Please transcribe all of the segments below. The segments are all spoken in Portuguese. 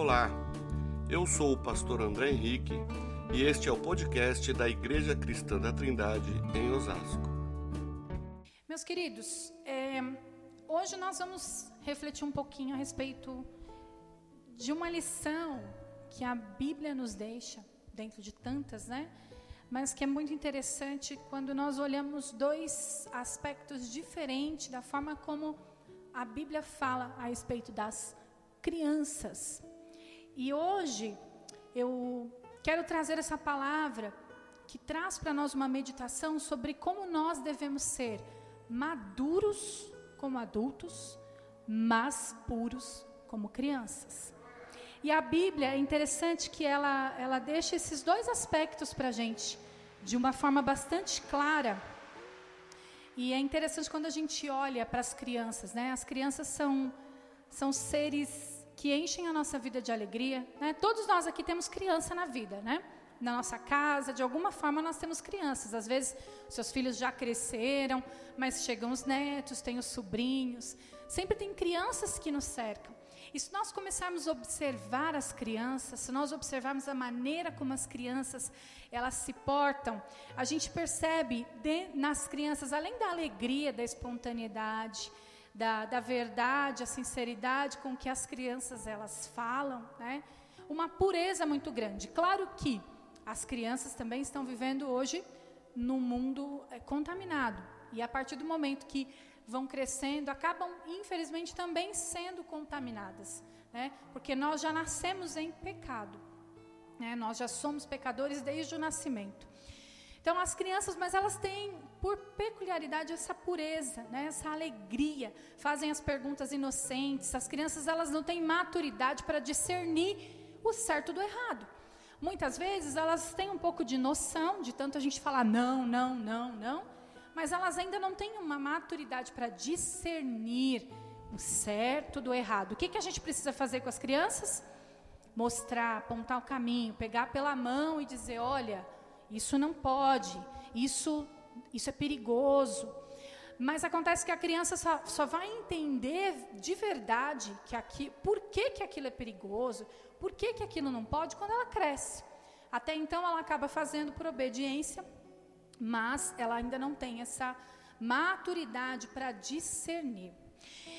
Olá, eu sou o pastor André Henrique e este é o podcast da Igreja Cristã da Trindade em Osasco. Meus queridos, é, hoje nós vamos refletir um pouquinho a respeito de uma lição que a Bíblia nos deixa, dentro de tantas, né? Mas que é muito interessante quando nós olhamos dois aspectos diferentes da forma como a Bíblia fala a respeito das crianças. E hoje eu quero trazer essa palavra que traz para nós uma meditação sobre como nós devemos ser maduros como adultos, mas puros como crianças. E a Bíblia é interessante que ela, ela deixa esses dois aspectos para a gente de uma forma bastante clara. E é interessante quando a gente olha para as crianças, né? As crianças são, são seres que enchem a nossa vida de alegria. Né? Todos nós aqui temos criança na vida, né? Na nossa casa, de alguma forma nós temos crianças. Às vezes seus filhos já cresceram, mas chegam os netos, tem os sobrinhos. Sempre tem crianças que nos cercam. E se nós começarmos a observar as crianças, se nós observarmos a maneira como as crianças elas se portam, a gente percebe de, nas crianças, além da alegria, da espontaneidade, da, da verdade, a sinceridade com que as crianças elas falam, né? Uma pureza muito grande. Claro que as crianças também estão vivendo hoje num mundo é, contaminado. E a partir do momento que vão crescendo, acabam, infelizmente, também sendo contaminadas. Né? Porque nós já nascemos em pecado. Né? Nós já somos pecadores desde o nascimento. Então, as crianças, mas elas têm por peculiaridade essa pureza, né, essa alegria, fazem as perguntas inocentes. As crianças elas não têm maturidade para discernir o certo do errado. Muitas vezes elas têm um pouco de noção, de tanto a gente falar não, não, não, não, mas elas ainda não têm uma maturidade para discernir o certo do errado. O que, que a gente precisa fazer com as crianças? Mostrar, apontar o caminho, pegar pela mão e dizer: olha, isso não pode, isso isso é perigoso. Mas acontece que a criança só, só vai entender de verdade que aqui, por que, que aquilo é perigoso, por que, que aquilo não pode, quando ela cresce. Até então ela acaba fazendo por obediência, mas ela ainda não tem essa maturidade para discernir.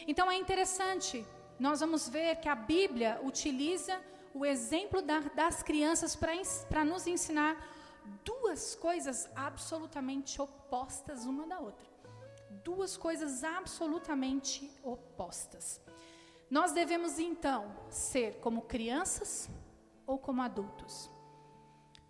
Então é interessante, nós vamos ver que a Bíblia utiliza o exemplo da, das crianças para nos ensinar duas coisas absolutamente opostas uma da outra. Duas coisas absolutamente opostas. Nós devemos então ser como crianças ou como adultos?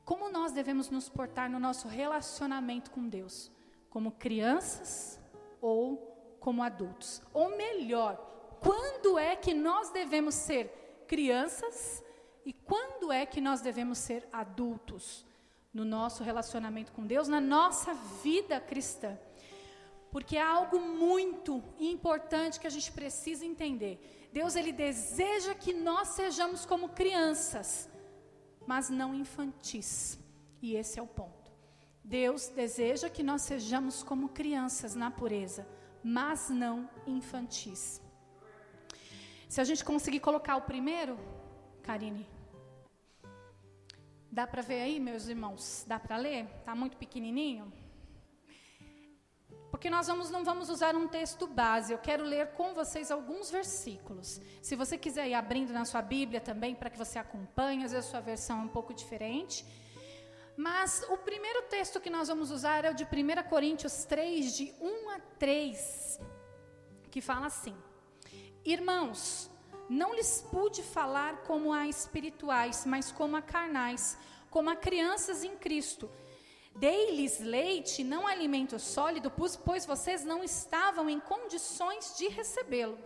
Como nós devemos nos portar no nosso relacionamento com Deus? Como crianças ou como adultos? Ou melhor, quando é que nós devemos ser crianças e quando é que nós devemos ser adultos? No nosso relacionamento com Deus, na nossa vida cristã. Porque é algo muito importante que a gente precisa entender. Deus ele deseja que nós sejamos como crianças, mas não infantis. E esse é o ponto. Deus deseja que nós sejamos como crianças na pureza, mas não infantis. Se a gente conseguir colocar o primeiro, Karine, Dá para ver aí, meus irmãos? Dá para ler? Está muito pequenininho? Porque nós vamos, não vamos usar um texto base, eu quero ler com vocês alguns versículos. Se você quiser ir abrindo na sua Bíblia também, para que você acompanhe, às vezes a sua versão é um pouco diferente. Mas o primeiro texto que nós vamos usar é o de 1 Coríntios 3, de 1 a 3, que fala assim: Irmãos, não lhes pude falar como a espirituais, mas como a carnais, como a crianças em Cristo. Dei-lhes leite, não alimento sólido, pois vocês não estavam em condições de recebê-lo.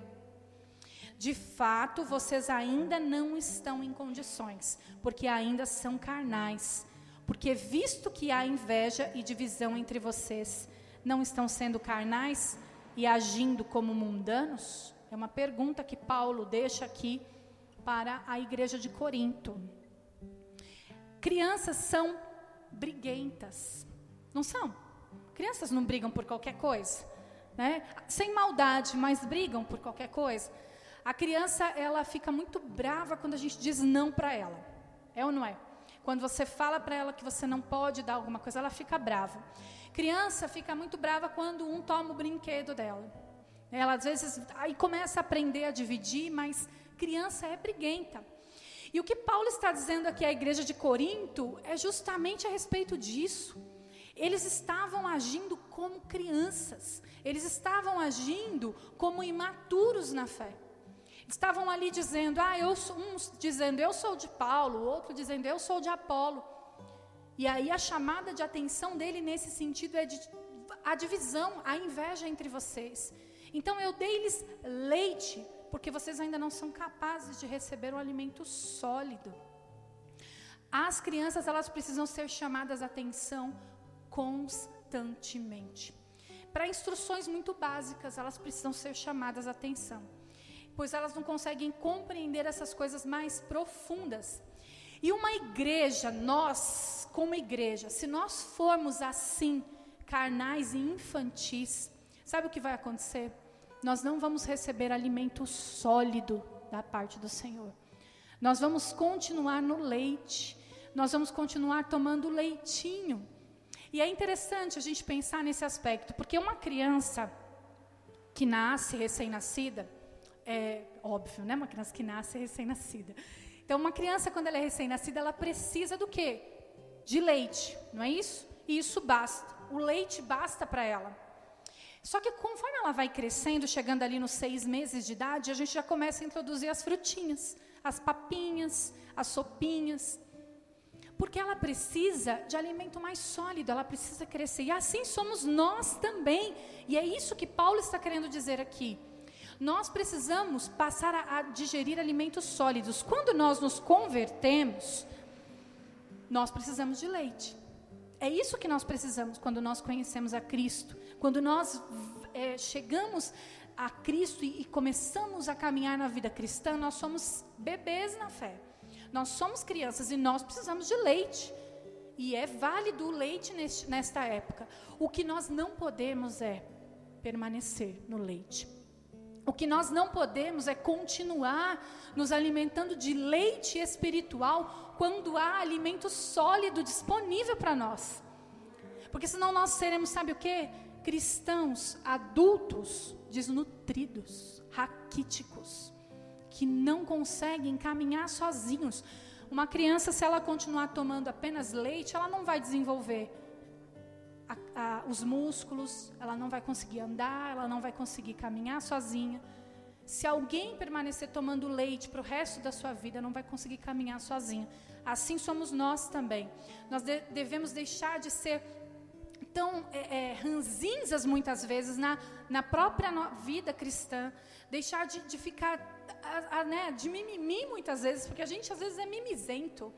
De fato, vocês ainda não estão em condições, porque ainda são carnais. Porque, visto que há inveja e divisão entre vocês, não estão sendo carnais e agindo como mundanos? É uma pergunta que Paulo deixa aqui para a igreja de Corinto. Crianças são briguentas, não são? Crianças não brigam por qualquer coisa, né? Sem maldade, mas brigam por qualquer coisa. A criança, ela fica muito brava quando a gente diz não para ela. É ou não é? Quando você fala para ela que você não pode dar alguma coisa, ela fica brava. Criança fica muito brava quando um toma o brinquedo dela. Ela às vezes aí começa a aprender a dividir, mas criança é briguenta. E o que Paulo está dizendo aqui à igreja de Corinto é justamente a respeito disso. Eles estavam agindo como crianças, eles estavam agindo como imaturos na fé. Estavam ali dizendo, ah, eu sou, uns dizendo eu sou de Paulo, o outro dizendo eu sou de Apolo. E aí a chamada de atenção dele nesse sentido é de, a divisão, a inveja entre vocês. Então eu dei-lhes leite, porque vocês ainda não são capazes de receber um alimento sólido. As crianças, elas precisam ser chamadas a atenção constantemente. Para instruções muito básicas, elas precisam ser chamadas a atenção pois elas não conseguem compreender essas coisas mais profundas. E uma igreja, nós, como igreja, se nós formos assim, carnais e infantis, sabe o que vai acontecer? Nós não vamos receber alimento sólido da parte do Senhor. Nós vamos continuar no leite, nós vamos continuar tomando leitinho. E é interessante a gente pensar nesse aspecto, porque uma criança que nasce recém-nascida, é óbvio, né? Uma criança que nasce recém-nascida. Então, uma criança, quando ela é recém-nascida, ela precisa do quê? De leite, não é isso? E isso basta. O leite basta para ela. Só que conforme ela vai crescendo, chegando ali nos seis meses de idade, a gente já começa a introduzir as frutinhas, as papinhas, as sopinhas. Porque ela precisa de alimento mais sólido, ela precisa crescer. E assim somos nós também. E é isso que Paulo está querendo dizer aqui. Nós precisamos passar a, a digerir alimentos sólidos. Quando nós nos convertemos, nós precisamos de leite. É isso que nós precisamos quando nós conhecemos a Cristo. Quando nós é, chegamos a Cristo e, e, começamos a caminhar na vida cristã, nós somos bebês na fé. Nós somos crianças e nós precisamos de leite. E é válido o leite neste, nesta época. O que nós não podemos é permanecer no leite. O que nós não podemos é continuar nos alimentando de leite espiritual quando há alimento sólido disponível para nós. Porque senão nós seremos, sabe o que? Cristãos adultos desnutridos, raquíticos, que não conseguem caminhar sozinhos. Uma criança, se ela continuar tomando apenas leite, ela não vai desenvolver a, a, os músculos, ela não vai conseguir andar, ela não vai conseguir caminhar sozinha. Se alguém permanecer tomando leite para o resto da sua vida, não vai conseguir caminhar sozinha. Assim somos nós também. Nós de, devemos deixar de ser tão é, é, ranzinzas muitas vezes na, na própria vida cristã, deixar de, de ficar a, a, né, de mimimi muitas vezes, porque a gente às vezes é mimizento.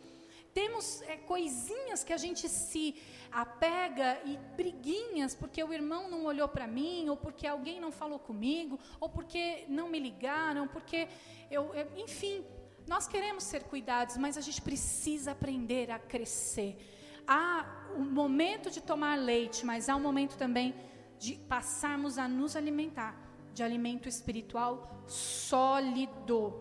Temos é, coisinhas que a gente se apega e briguinhas porque o irmão não olhou para mim, ou porque alguém não falou comigo, ou porque não me ligaram, porque eu, eu, enfim, nós queremos ser cuidados, mas a gente precisa aprender a crescer. Há um momento de tomar leite, mas há um momento também de passarmos a nos alimentar de alimento espiritual sólido.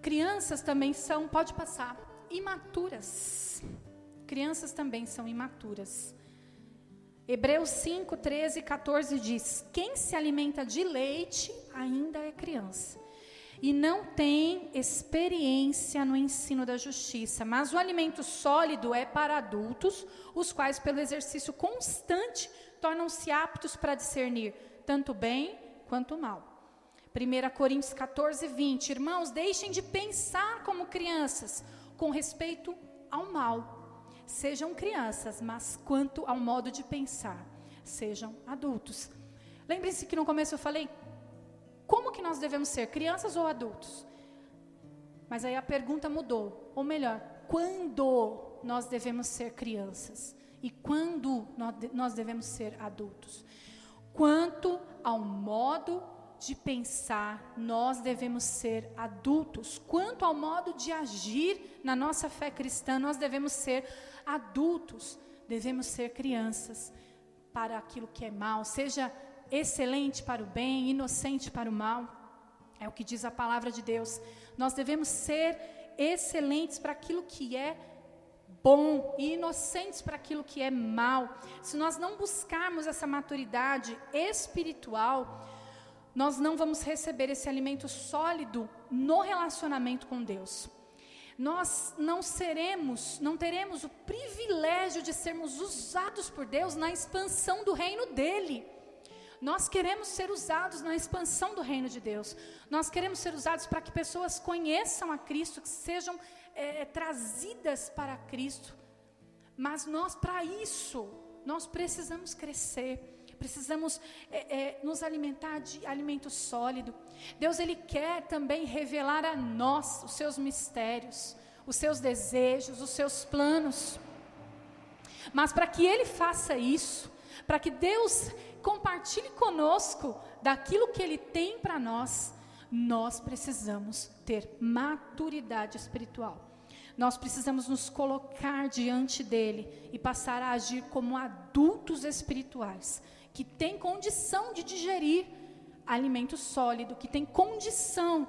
Crianças também são, pode passar, imaturas. Crianças também são imaturas. Hebreus 5, 13 e 14 diz: Quem se alimenta de leite ainda é criança e não tem experiência no ensino da justiça, mas o alimento sólido é para adultos, os quais, pelo exercício constante, tornam-se aptos para discernir tanto bem quanto mal. 1 Coríntios 14, 20. Irmãos, deixem de pensar como crianças, com respeito ao mal. Sejam crianças, mas quanto ao modo de pensar, sejam adultos. Lembre-se que no começo eu falei nós devemos ser, crianças ou adultos? Mas aí a pergunta mudou, ou melhor, quando nós devemos ser crianças e quando nós devemos ser adultos? Quanto ao modo de pensar, nós devemos ser adultos. Quanto ao modo de agir na nossa fé cristã, nós devemos ser adultos, devemos ser crianças para aquilo que é mal, seja excelente para o bem, inocente para o mal. É o que diz a palavra de Deus. Nós devemos ser excelentes para aquilo que é bom e inocentes para aquilo que é mal. Se nós não buscarmos essa maturidade espiritual, nós não vamos receber esse alimento sólido no relacionamento com Deus. Nós não seremos, não teremos o privilégio de sermos usados por Deus na expansão do reino dele. Nós queremos ser usados na expansão do reino de Deus. Nós queremos ser usados para que pessoas conheçam a Cristo, que sejam é, é trazidas para Cristo. Mas nós, para isso, nós precisamos crescer precisamos é, é, nos alimentar de alimento sólido. Deus ele quer também revelar a nós os seus mistérios, os seus desejos, os seus planos. Mas para que Ele faça isso, para que Deus compartilhe conosco daquilo que Ele tem para nós, nós precisamos ter maturidade espiritual. Nós precisamos nos colocar diante dele e passar a agir como adultos espirituais, que têm condição de digerir alimento sólido, que têm condição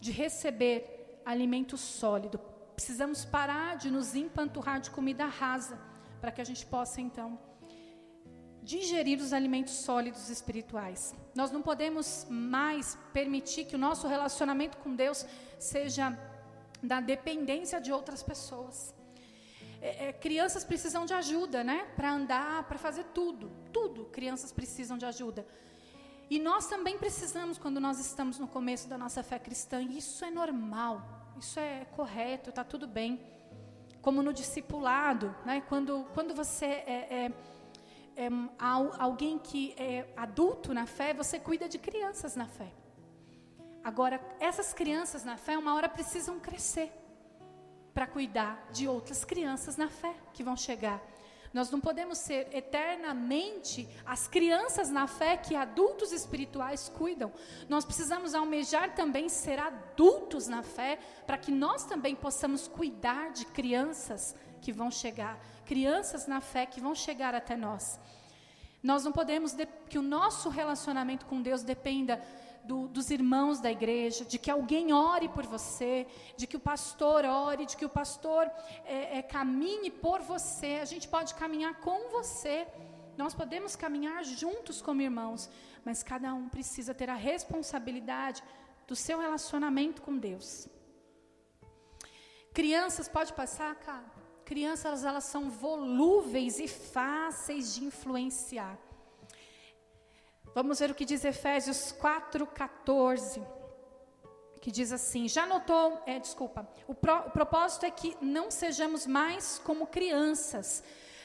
de receber alimento sólido. Precisamos parar de nos empanturrar de comida rasa, para que a gente possa então digerir os alimentos sólidos espirituais. Nós não podemos mais permitir que o nosso relacionamento com Deus seja da dependência de outras pessoas. É, é, crianças precisam de ajuda, né? Para andar, para fazer tudo. Tudo, crianças precisam de ajuda. E nós também precisamos quando nós estamos no começo da nossa fé cristã. E isso é normal, isso é correto, está tudo bem. Como no discipulado, né? Quando, quando você é, é é, alguém que é adulto na fé, você cuida de crianças na fé. Agora, essas crianças na fé, uma hora precisam crescer para cuidar de outras crianças na fé que vão chegar. Nós não podemos ser eternamente as crianças na fé que adultos espirituais cuidam. Nós precisamos almejar também ser adultos na fé, para que nós também possamos cuidar de crianças que vão chegar, crianças na fé que vão chegar até nós. Nós não podemos que o nosso relacionamento com Deus dependa do, dos irmãos da igreja, de que alguém ore por você, de que o pastor ore, de que o pastor é, é, caminhe por você. A gente pode caminhar com você. Nós podemos caminhar juntos como irmãos, mas cada um precisa ter a responsabilidade do seu relacionamento com Deus. Crianças, pode passar, cara? Crianças, elas são volúveis e fáceis de influenciar. Vamos ver o que diz Efésios 4,14. Que diz assim: já notou, é, desculpa, o, pro, o propósito é que não sejamos mais como crianças,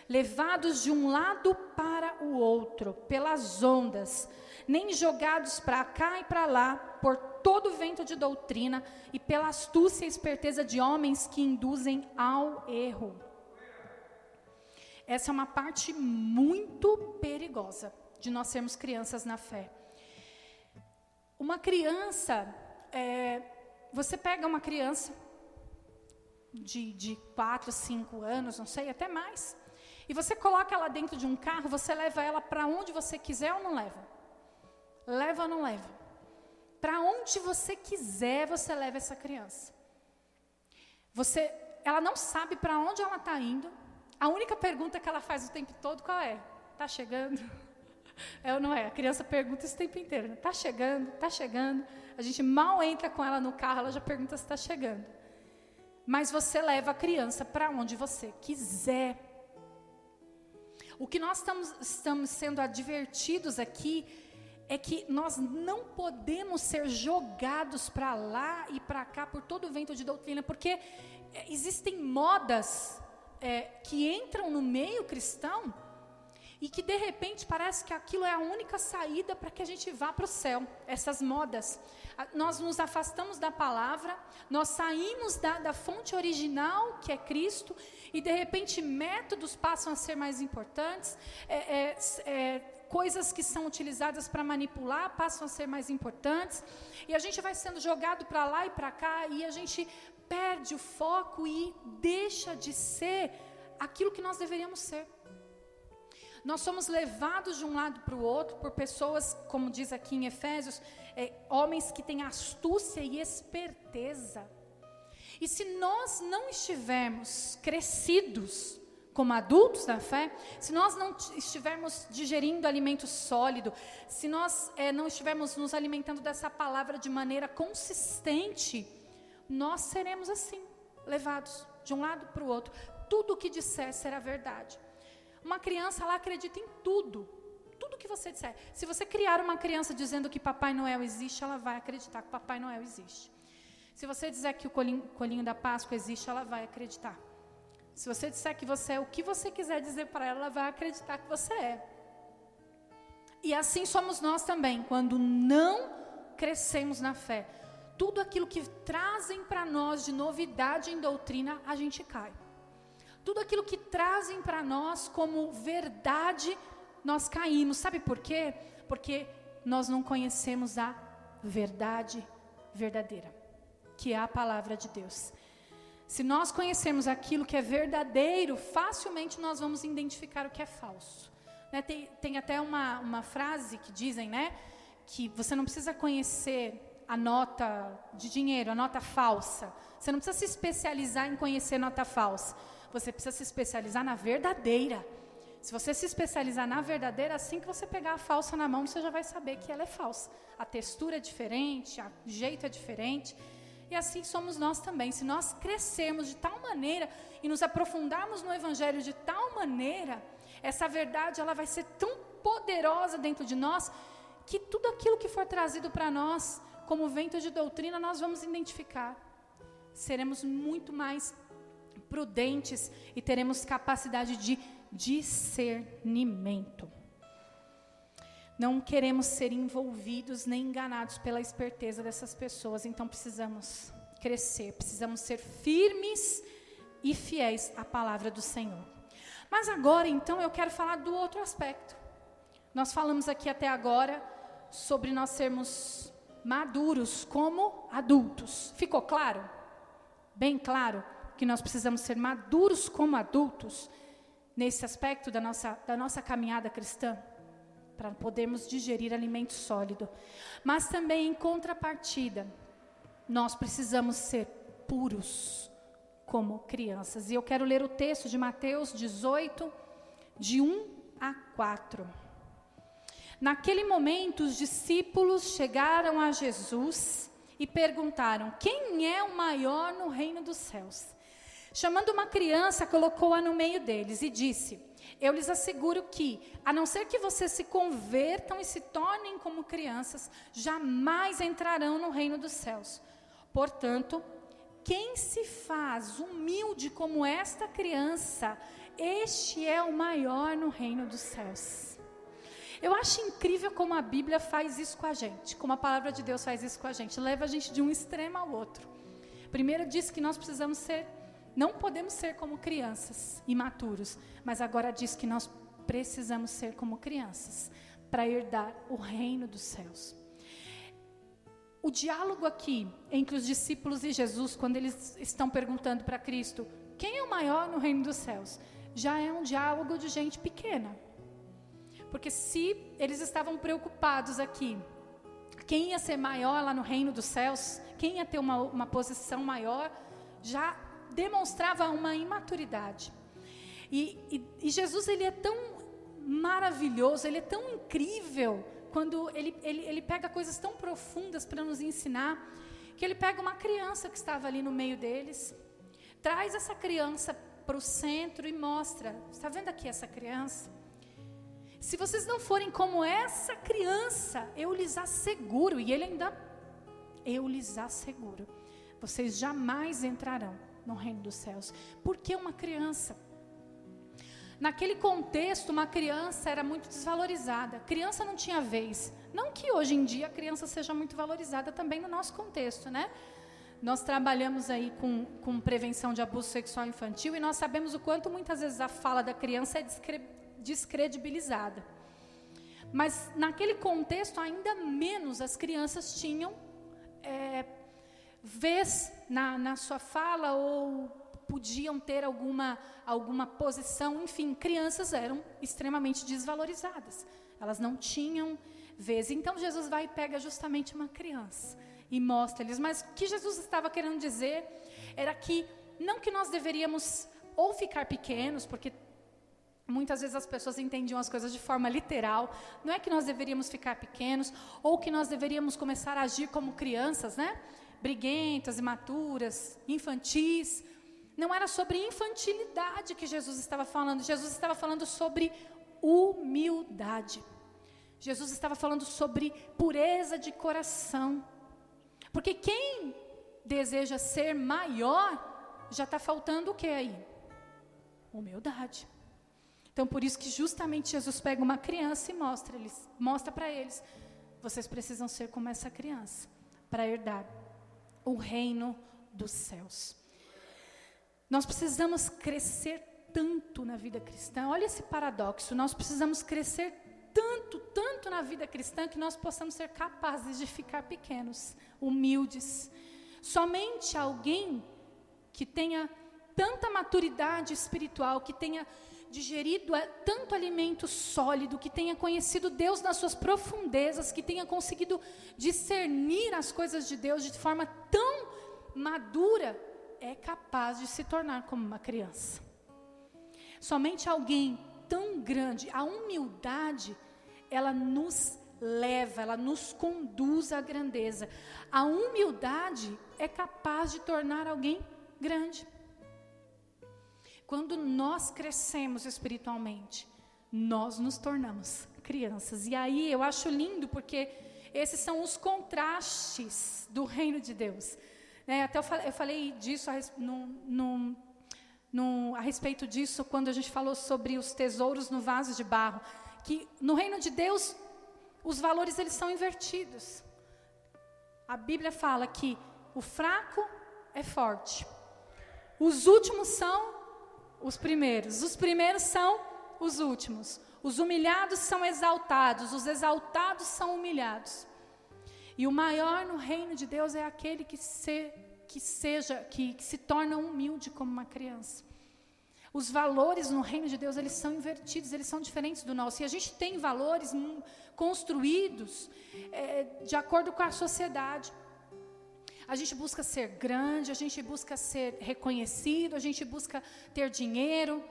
levados de um lado para o outro, pelas ondas, nem jogados para cá e para lá, por todo vento de doutrina e pela astúcia e esperteza de homens que induzem ao erro. Essa é uma parte muito perigosa de nós sermos crianças na fé. Uma criança, é, você pega uma criança de, de 4, 5 anos, não sei, até mais, e você coloca ela dentro de um carro, você leva ela para onde você quiser ou não leva? Leva ou não leva? Para onde você quiser, você leva essa criança. Você, ela não sabe para onde ela está indo. A única pergunta que ela faz o tempo todo qual é? Está chegando? É ou não é? A criança pergunta isso o tempo inteiro. Está chegando? Está chegando? A gente mal entra com ela no carro, ela já pergunta se está chegando. Mas você leva a criança para onde você quiser. O que nós estamos, estamos sendo advertidos aqui é que nós não podemos ser jogados para lá e para cá por todo o vento de doutrina, porque é, existem modas é, que entram no meio cristão e que de repente parece que aquilo é a única saída para que a gente vá para o céu. Essas modas. Nós nos afastamos da palavra, nós saímos da, da fonte original, que é Cristo, e de repente métodos passam a ser mais importantes. É, é, é, coisas que são utilizadas para manipular passam a ser mais importantes, e a gente vai sendo jogado para lá e para cá, e a gente perde o foco e deixa de ser aquilo que nós deveríamos ser. Nós somos levados de um lado para o outro por pessoas, como diz aqui em Efésios, é, homens que têm astúcia e esperteza. E se nós não estivermos crescidos como adultos da fé, se nós não estivermos digerindo alimento sólido, se nós é, não estivermos nos alimentando dessa palavra de maneira consistente, nós seremos assim, levados de um lado para o outro. Tudo o que disser será verdade. Uma criança, ela acredita em tudo. Tudo que você disser. Se você criar uma criança dizendo que Papai Noel existe, ela vai acreditar que Papai Noel existe. Se você dizer que o colinho, colinho da Páscoa existe, ela vai acreditar. Se você disser que você é o que você quiser dizer para ela, ela vai acreditar que você é. E assim somos nós também, quando não crescemos na fé. Tudo aquilo que trazem para nós de novidade em doutrina, a gente cai. Tudo aquilo que trazem para nós como verdade, nós caímos. Sabe por quê? Porque nós não conhecemos a verdade verdadeira, que é a palavra de Deus. Se nós conhecermos aquilo que é verdadeiro, facilmente nós vamos identificar o que é falso. Né? Tem, tem, até uma, uma frase que dizem, né? Que você não precisa conhecer a nota de dinheiro, a nota falsa. Você não precisa se especializar em conhecer nota falsa. Você precisa se especializar na verdadeira. Se você se especializar na verdadeira, assim que você pegar a falsa na mão, você já vai saber que ela é falsa. A textura é diferente, o jeito é diferente. E assim somos nós também. Se nós crescermos de tal maneira e nos aprofundarmos no Evangelho de tal maneira, essa verdade ela vai ser tão poderosa dentro de nós que tudo aquilo que for trazido para nós como vento de doutrina, nós vamos identificar. Seremos muito mais prudentes e teremos capacidade de discernimento. Não queremos ser envolvidos nem enganados pela esperteza dessas pessoas, então precisamos crescer, precisamos ser firmes e fiéis à palavra do Senhor. Mas agora, então, eu quero falar do outro aspecto. Nós falamos aqui até agora sobre nós sermos maduros como adultos. Ficou claro? Bem claro que nós precisamos ser maduros como adultos nesse aspecto da nossa, da nossa caminhada cristã, para podermos digerir alimento sólido. Mas também, em contrapartida, nós precisamos ser puros como crianças. E eu quero ler o texto de Mateus 18, de 1 a 4. Naquele momento, os discípulos chegaram a Jesus e perguntaram: Quem é o maior no reino dos céus? Chamando uma criança, colocou-a no meio deles e disse: Eu lhes asseguro que, a não ser que vocês se convertam e se tornem como crianças, jamais entrarão no reino dos céus. Portanto, quem se faz humilde como esta criança, este é o maior no reino dos céus. Eu acho incrível como a Bíblia faz isso com a gente, como a palavra de Deus faz isso com a gente, leva a gente de um extremo ao outro. Primeiro diz que nós precisamos ser, não podemos ser como crianças imaturos, mas agora diz que nós precisamos ser como crianças para herdar o reino dos céus. O diálogo aqui entre os discípulos e Jesus, quando eles estão perguntando para Cristo, quem é o maior no reino dos céus? Já é um diálogo de gente pequena. Porque se eles estavam preocupados aqui, quem ia ser maior lá no reino dos céus, quem ia ter uma, uma posição maior, já demonstrava uma imaturidade. E, e, e, Jesus ele é tão maravilhoso, ele é tão incrível quando ele, ele, ele pega coisas tão profundas para nos ensinar, que ele pega uma criança que estava ali no meio deles, traz essa criança para o centro e mostra: está vendo aqui essa criança? Se vocês não forem como essa criança, eu lhes asseguro, e ele ainda, eu lhes asseguro, vocês jamais entrarão no reino dos céus. Porque uma criança? Naquele contexto, uma criança era muito desvalorizada. Criança não tinha vez. Não que hoje em dia a criança seja muito valorizada também no nosso contexto, né? Nós trabalhamos aí com, com prevenção de abuso sexual infantil e nós sabemos o quanto muitas vezes a fala da criança é descredibilizada. Mas naquele contexto, ainda menos as crianças tinham é, vez na, na sua fala ou podiam ter alguma, alguma posição, enfim, crianças eram extremamente desvalorizadas. Elas não tinham vez. Então Jesus vai e pega justamente uma criança e mostra-lhes. Mas o que Jesus estava querendo dizer era que não que nós deveríamos ou ficar pequenos, porque Muitas vezes as pessoas entendiam as coisas de forma literal. Não é que nós deveríamos ficar pequenos ou que nós deveríamos começar a agir como crianças, né? Briguentas, imaturas, infantis. Não era sobre infantilidade que Jesus estava falando. Jesus estava falando sobre humildade. Jesus estava falando sobre pureza de coração. Porque quem deseja ser maior, já está faltando o que aí? Humildade. Então, por isso que justamente Jesus pega uma criança e mostra, eles, mostra para eles: vocês precisam ser como essa criança para herdar o reino dos céus. Nós precisamos crescer tanto na vida cristã. Olha esse paradoxo. Nós precisamos crescer tanto, tanto na vida cristã que nós possamos ser capazes de ficar pequenos, humildes. Somente alguém que tenha tanta maturidade espiritual, que tenha digerido tanto alimento sólido, que tenha conhecido Deus nas suas profundezas, que tenha conseguido discernir as coisas de Deus de forma tão madura, é capaz de se tornar como uma criança. Somente alguém tão grande, a humildade, ela nos leva, ela nos conduz à grandeza. A humildade é capaz de tornar alguém grande. Quando nós crescemos espiritualmente, nós nos tornamos crianças. E aí eu acho lindo porque esses são os contrastes do reino de Deus. É, até eu falei, eu falei disso a, a respeito disso quando a gente falou sobre os tesouros no vaso de barro, que no reino de Deus os valores eles são invertidos. A Bíblia fala que o fraco é forte, os últimos são os primeiros. Os primeiros são os últimos. Os humilhados são exaltados, os exaltados são humilhados. E o maior no reino de Deus é aquele que, se, que seja, que, que se torna humilde como uma criança. Os valores no reino de Deus, eles são invertidos, eles são diferentes do nosso. E a gente tem valores construídos é, de acordo com a sociedade. A gente busca ser grande, a gente busca ser reconhecido, a gente busca ter dinheiro,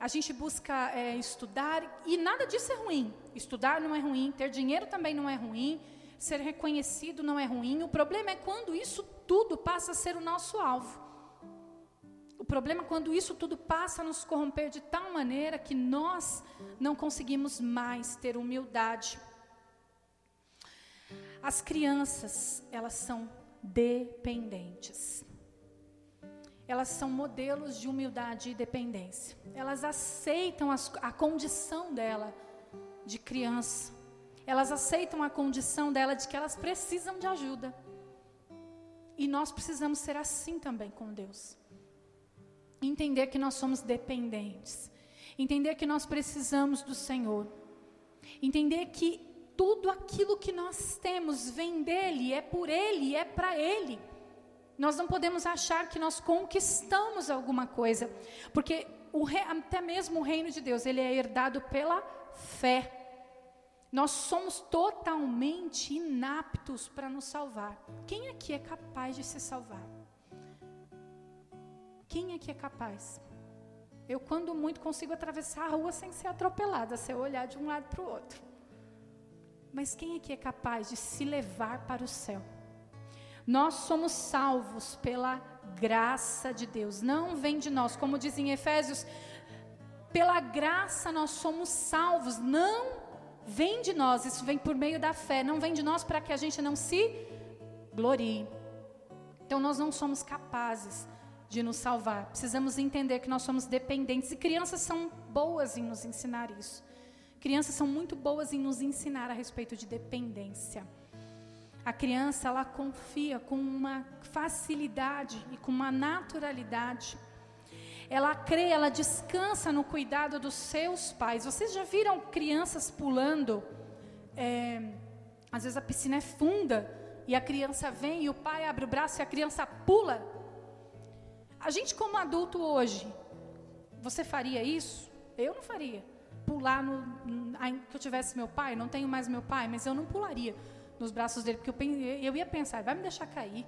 a gente busca é, estudar, e nada disso é ruim. Estudar não é ruim, ter dinheiro também não é ruim, ser reconhecido não é ruim. O problema é quando isso tudo passa a ser o nosso alvo. O problema é quando isso tudo passa a nos corromper de tal maneira que nós não conseguimos mais ter humildade. As crianças, elas são dependentes. Elas são modelos de humildade e dependência. Elas aceitam as, a condição dela de criança. Elas aceitam a condição dela de que elas precisam de ajuda. E nós precisamos ser assim também com Deus. Entender que nós somos dependentes. Entender que nós precisamos do Senhor. Entender que tudo aquilo que nós temos vem dele, é por ele, é para ele. Nós não podemos achar que nós conquistamos alguma coisa, porque o, até mesmo o reino de Deus, ele é herdado pela fé. Nós somos totalmente inaptos para nos salvar. Quem aqui é capaz de se salvar? Quem aqui é capaz? Eu, quando muito, consigo atravessar a rua sem ser atropelada, se eu olhar de um lado para o outro. Mas quem aqui é capaz de se levar para o céu? Nós somos salvos pela graça de Deus, não vem de nós, como diz em Efésios, pela graça nós somos salvos, não vem de nós, isso vem por meio da fé, não vem de nós para que a gente não se glorie. Então nós não somos capazes de nos salvar, precisamos entender que nós somos dependentes e crianças são boas em nos ensinar isso. Crianças são muito boas em nos ensinar a respeito de dependência. A criança, ela confia com uma facilidade e com uma naturalidade. Ela crê, ela descansa no cuidado dos seus pais. Vocês já viram crianças pulando? É, às vezes a piscina é funda e a criança vem e o pai abre o braço e a criança pula. A gente, como adulto hoje, você faria isso? Eu não faria. Pular no. Que eu tivesse meu pai, não tenho mais meu pai, mas eu não pularia nos braços dele, porque eu, eu ia pensar, vai me deixar cair,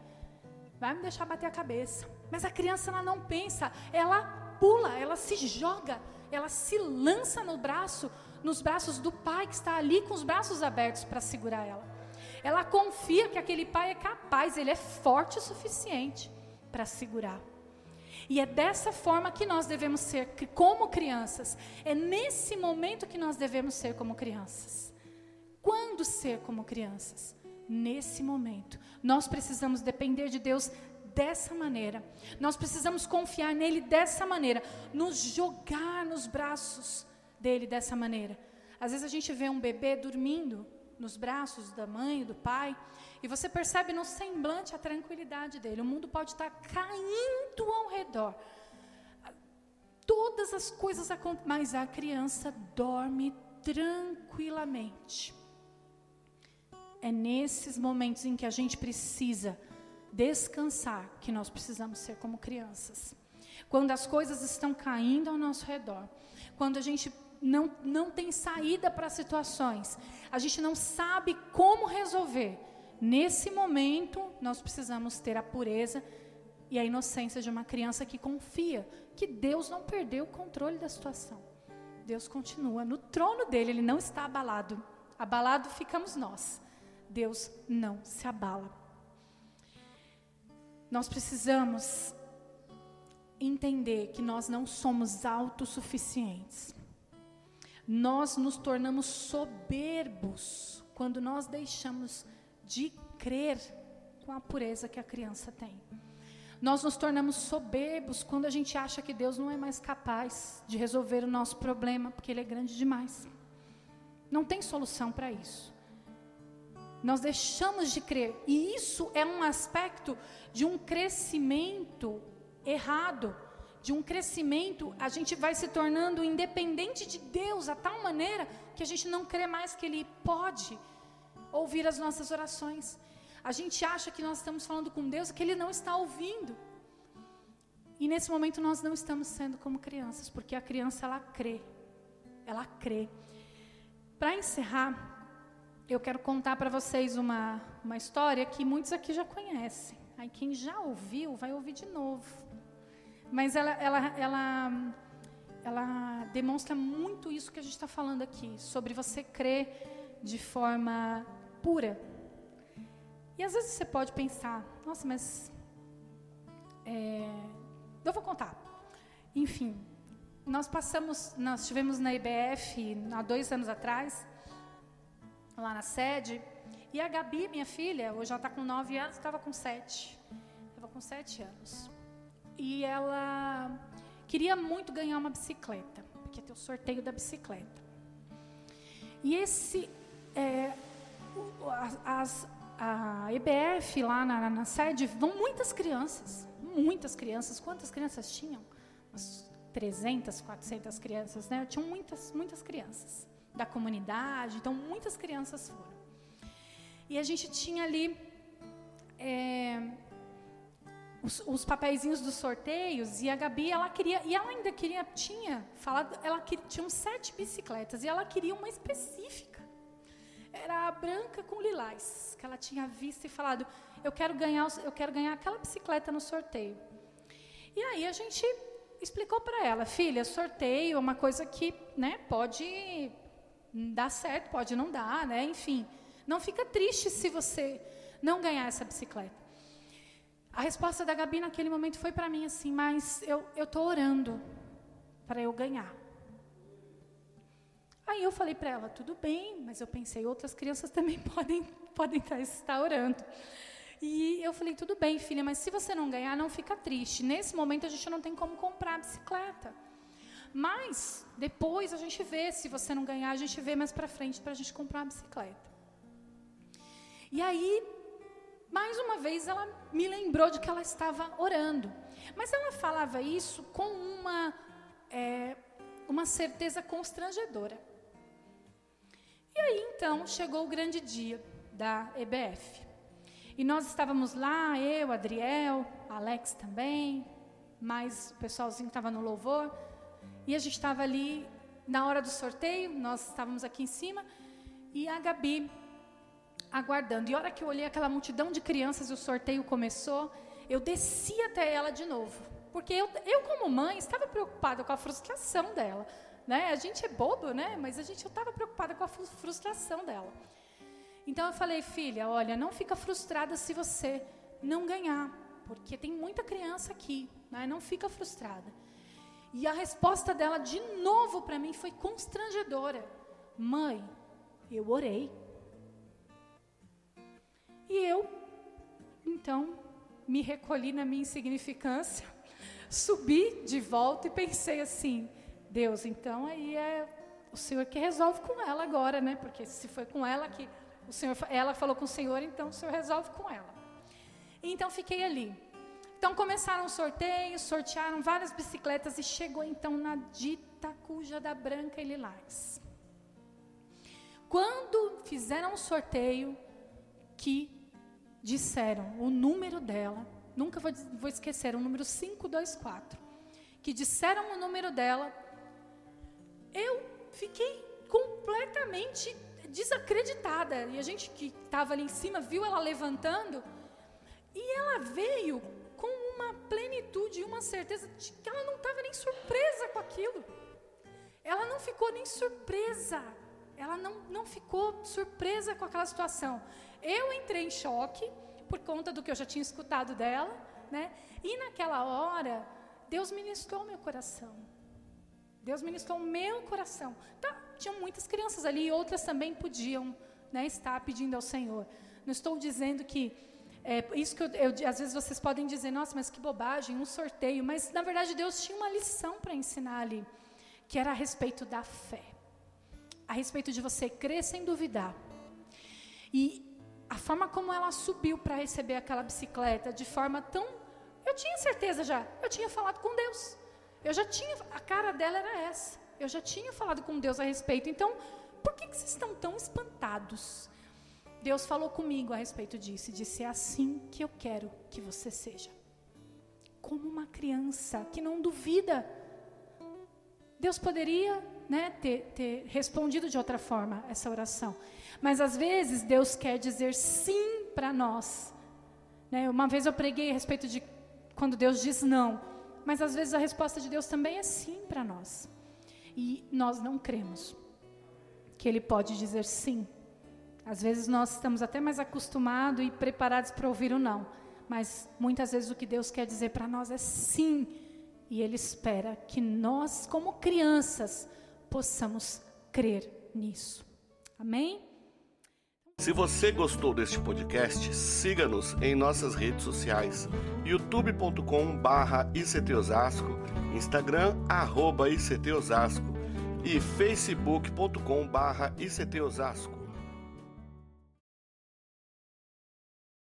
vai me deixar bater a cabeça. Mas a criança, ela não pensa, ela pula, ela se joga, ela se lança no braço, nos braços do pai que está ali com os braços abertos para segurar ela. Ela confia que aquele pai é capaz, ele é forte o suficiente para segurar. E é dessa forma que nós devemos ser como crianças. É nesse momento que nós devemos ser como crianças. Quando ser como crianças? Nesse momento. Nós precisamos depender de Deus dessa maneira. Nós precisamos confiar nele dessa maneira, nos jogar nos braços dele dessa maneira. Às vezes a gente vê um bebê dormindo nos braços da mãe, do pai, e você percebe no semblante a tranquilidade dele. O mundo pode estar caindo ao redor. Todas as coisas acontecem, mas a criança dorme tranquilamente. É nesses momentos em que a gente precisa descansar que nós precisamos ser como crianças. Quando as coisas estão caindo ao nosso redor, quando a gente não, não tem saída para situações, a gente não sabe como resolver. Nesse momento, nós precisamos ter a pureza e a inocência de uma criança que confia que Deus não perdeu o controle da situação. Deus continua no trono dele, ele não está abalado. Abalado ficamos nós. Deus não se abala. Nós precisamos entender que nós não somos autossuficientes. Nós nos tornamos soberbos quando nós deixamos de crer com a pureza que a criança tem. Nós nos tornamos soberbos quando a gente acha que Deus não é mais capaz de resolver o nosso problema, porque Ele é grande demais. Não tem solução para isso. Nós deixamos de crer. E isso é um aspecto de um crescimento errado. De um crescimento, a gente vai se tornando independente de Deus, a tal maneira que a gente não crê mais que Ele pode ouvir as nossas orações. A gente acha que nós estamos falando com Deus que Ele não está ouvindo. E nesse momento nós não estamos sendo como crianças, porque a criança ela crê. Ela crê. Para encerrar, eu quero contar para vocês uma, uma história que muitos aqui já conhecem. Aí quem já ouviu, vai ouvir de novo. Mas ela, ela, ela, ela demonstra muito isso que a gente está falando aqui, sobre você crer de forma pura. E às vezes você pode pensar, nossa, mas. É, eu vou contar. Enfim, nós passamos, nós estivemos na IBF há dois anos atrás lá na sede. E a Gabi, minha filha, hoje ela está com nove anos, estava com sete. Estava com sete anos. E ela queria muito ganhar uma bicicleta, porque ter o sorteio da bicicleta. E esse, é, as, a EBF lá na, na, sede, vão muitas crianças, muitas crianças. Quantas crianças tinham? Umas 300, 400 crianças, né? Tinham muitas, muitas crianças da comunidade, então muitas crianças foram. E a gente tinha ali é, os, os papeizinhos dos sorteios e a Gabi ela queria e ela ainda queria tinha falado ela queria, tinha sete bicicletas e ela queria uma específica era a branca com lilás que ela tinha visto e falado eu quero ganhar eu quero ganhar aquela bicicleta no sorteio e aí a gente explicou para ela filha sorteio é uma coisa que né pode dá certo, pode não dar, né? Enfim, não fica triste se você não ganhar essa bicicleta. A resposta da Gabi naquele momento foi para mim assim, mas eu eu tô orando para eu ganhar. Aí eu falei para ela, tudo bem, mas eu pensei, outras crianças também podem podem estar orando. E eu falei, tudo bem, filha, mas se você não ganhar, não fica triste. Nesse momento a gente não tem como comprar a bicicleta. Mas depois a gente vê, se você não ganhar, a gente vê mais para frente para a gente comprar uma bicicleta. E aí, mais uma vez, ela me lembrou de que ela estava orando. Mas ela falava isso com uma, é, uma certeza constrangedora. E aí, então, chegou o grande dia da EBF. E nós estávamos lá, eu, Adriel, Alex também, mais o pessoalzinho estava no louvor. E a gente estava ali na hora do sorteio, nós estávamos aqui em cima, e a Gabi aguardando. E a hora que eu olhei aquela multidão de crianças e o sorteio começou, eu desci até ela de novo. Porque eu, eu como mãe, estava preocupada com a frustração dela. Né? A gente é bobo, né? Mas a gente, eu estava preocupada com a frustração dela. Então eu falei, filha, olha, não fica frustrada se você não ganhar, porque tem muita criança aqui, né? não fica frustrada. E a resposta dela de novo para mim foi constrangedora. Mãe, eu orei. E eu, então, me recolhi na minha insignificância, subi de volta e pensei assim: Deus, então aí é o Senhor que resolve com ela agora, né? Porque se foi com ela que o Senhor, ela falou com o Senhor, então o Senhor resolve com ela. Então fiquei ali. Então começaram os sorteios, sortearam várias bicicletas e chegou então na dita cuja da Branca e Lilás. Quando fizeram o sorteio, que disseram o número dela, nunca vou, vou esquecer, o número 524, que disseram o número dela, eu fiquei completamente desacreditada. E a gente que estava ali em cima viu ela levantando, e ela veio com uma plenitude uma certeza de que ela não estava nem surpresa com aquilo. Ela não ficou nem surpresa. Ela não, não ficou surpresa com aquela situação. Eu entrei em choque por conta do que eu já tinha escutado dela, né? E naquela hora, Deus ministrou meu coração. Deus ministrou o meu coração. Tá, tinham muitas crianças ali, e outras também podiam né, estar pedindo ao Senhor. Não estou dizendo que é isso que eu, eu, às vezes vocês podem dizer, nossa, mas que bobagem, um sorteio. Mas na verdade Deus tinha uma lição para ensinar ali, que era a respeito da fé, a respeito de você crer sem duvidar. E a forma como ela subiu para receber aquela bicicleta, de forma tão. Eu tinha certeza já, eu tinha falado com Deus. Eu já tinha. A cara dela era essa. Eu já tinha falado com Deus a respeito. Então, por que, que vocês estão tão espantados? Deus falou comigo a respeito disso e disse: É assim que eu quero que você seja. Como uma criança que não duvida. Deus poderia né, ter, ter respondido de outra forma essa oração. Mas às vezes Deus quer dizer sim para nós. Né? Uma vez eu preguei a respeito de quando Deus diz não, mas às vezes a resposta de Deus também é sim para nós. E nós não cremos que Ele pode dizer sim. Às vezes nós estamos até mais acostumados e preparados para ouvir o não, mas muitas vezes o que Deus quer dizer para nós é sim. E Ele espera que nós, como crianças, possamos crer nisso. Amém? Se você gostou deste podcast, siga-nos em nossas redes sociais: youtube.com/ictosasco, Instagram arroba @ictosasco e facebook.com/ictosasco.